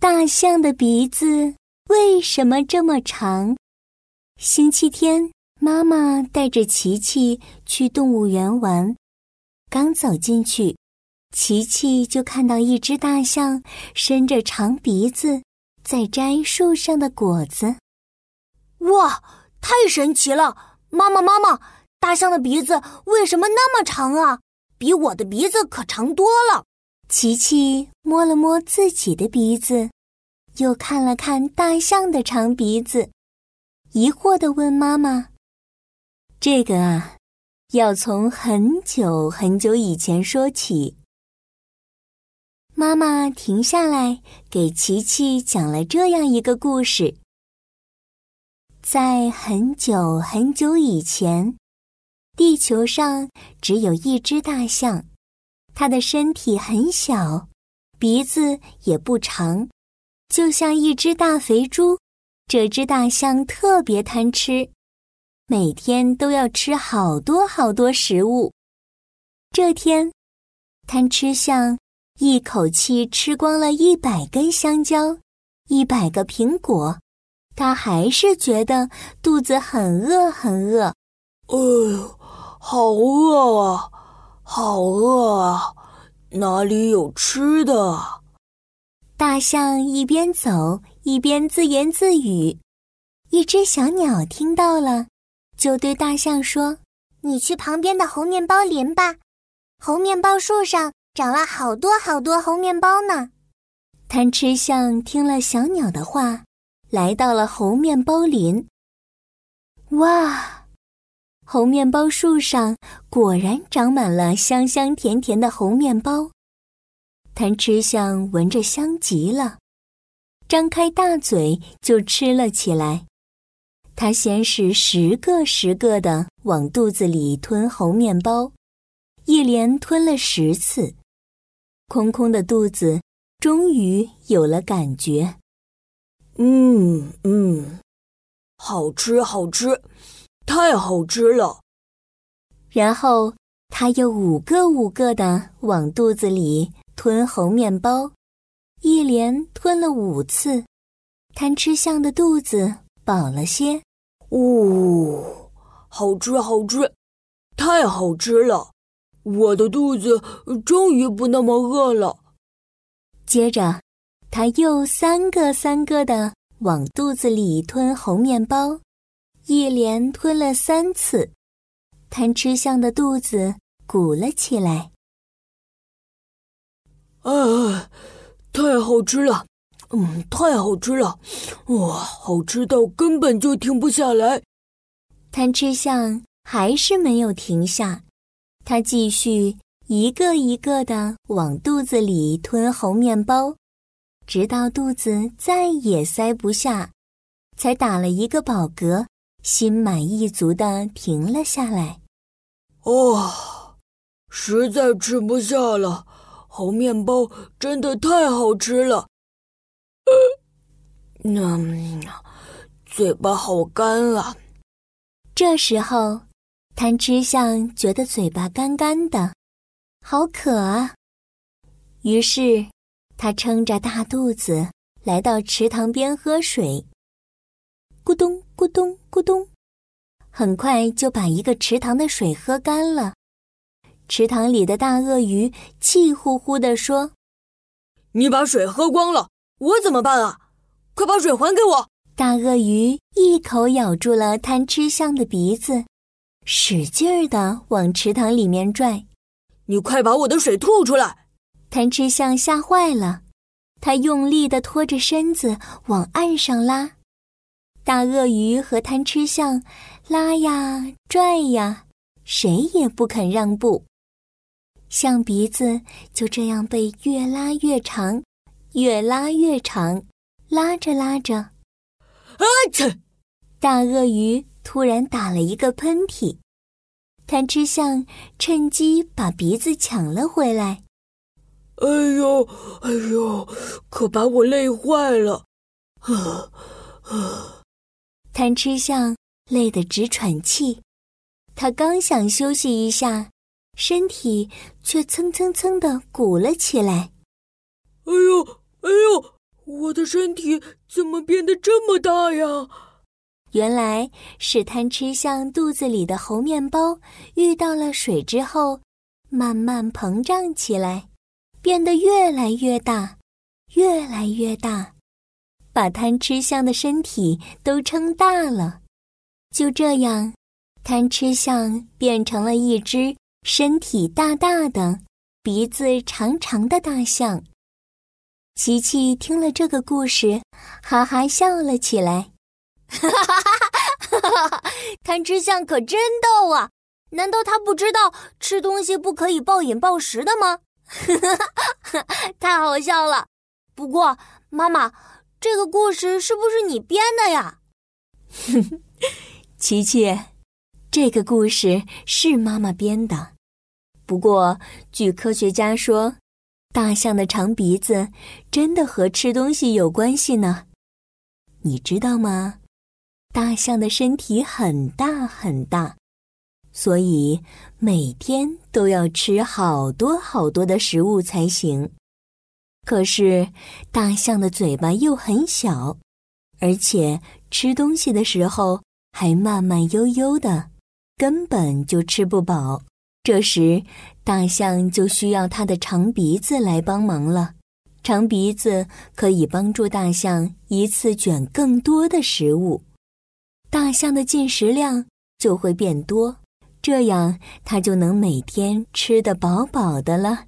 大象的鼻子为什么这么长？星期天，妈妈带着琪琪去动物园玩，刚走进去，琪琪就看到一只大象伸着长鼻子在摘树上的果子。哇，太神奇了！妈妈，妈妈，大象的鼻子为什么那么长啊？比我的鼻子可长多了。琪琪摸了摸自己的鼻子，又看了看大象的长鼻子，疑惑地问妈妈：“这个啊，要从很久很久以前说起。”妈妈停下来给琪琪讲了这样一个故事：在很久很久以前。地球上只有一只大象，它的身体很小，鼻子也不长，就像一只大肥猪。这只大象特别贪吃，每天都要吃好多好多食物。这天，贪吃象一口气吃光了一百根香蕉，一百个苹果，它还是觉得肚子很饿很饿。哎呦！好饿啊，好饿啊！哪里有吃的？大象一边走一边自言自语。一只小鸟听到了，就对大象说：“你去旁边的红面包林吧，红面包树上长了好多好多红面包呢。”贪吃象听了小鸟的话，来到了红面包林。哇！红面包树上果然长满了香香甜甜的红面包，贪吃象闻着香极了，张开大嘴就吃了起来。它先是十个十个的往肚子里吞红面包，一连吞了十次，空空的肚子终于有了感觉。嗯嗯，好吃好吃。太好吃了，然后他又五个五个的往肚子里吞红面包，一连吞了五次，贪吃象的肚子饱了些。呜，好吃好吃，太好吃了！我的肚子终于不那么饿了。接着，他又三个三个的往肚子里吞红面包。一连吞了三次，贪吃象的肚子鼓了起来。啊，太好吃了！嗯，太好吃了！哇，好吃到根本就停不下来。贪吃象还是没有停下，它继续一个一个的往肚子里吞红面包，直到肚子再也塞不下，才打了一个饱嗝。心满意足的停了下来。哦，实在吃不下了，红面包真的太好吃了。嗯，嘴巴好干啊。这时候，贪吃象觉得嘴巴干干的，好渴啊。于是，他撑着大肚子来到池塘边喝水。咕咚咕咚咕咚，很快就把一个池塘的水喝干了。池塘里的大鳄鱼气呼呼地说：“你把水喝光了，我怎么办啊？快把水还给我！”大鳄鱼一口咬住了贪吃象的鼻子，使劲儿地往池塘里面拽。“你快把我的水吐出来！”贪吃象吓坏了，它用力地拖着身子往岸上拉。大鳄鱼和贪吃象拉呀拽呀，谁也不肯让步。象鼻子就这样被越拉越长，越拉越长，拉着拉着，啊切！大鳄鱼突然打了一个喷嚏，贪吃象趁机把鼻子抢了回来。哎呦，哎呦，可把我累坏了！啊啊！贪吃象累得直喘气，他刚想休息一下，身体却蹭蹭蹭的鼓了起来。哎呦，哎呦，我的身体怎么变得这么大呀？原来是贪吃象肚子里的猴面包遇到了水之后，慢慢膨胀起来，变得越来越大，越来越大，把贪吃象的身体都撑大了。就这样，贪吃象变成了一只身体大大的、鼻子长长的大象。琪琪听了这个故事，哈哈笑了起来。哈哈哈哈哈！哈贪吃象可真逗啊！难道他不知道吃东西不可以暴饮暴食的吗？哈哈，太好笑了。不过，妈妈，这个故事是不是你编的呀？琪琪，这个故事是妈妈编的。不过，据科学家说，大象的长鼻子真的和吃东西有关系呢。你知道吗？大象的身体很大很大，所以每天都要吃好多好多的食物才行。可是大象的嘴巴又很小，而且吃东西的时候还慢慢悠悠的，根本就吃不饱。这时，大象就需要它的长鼻子来帮忙了。长鼻子可以帮助大象一次卷更多的食物。大象的进食量就会变多，这样它就能每天吃得饱饱的了。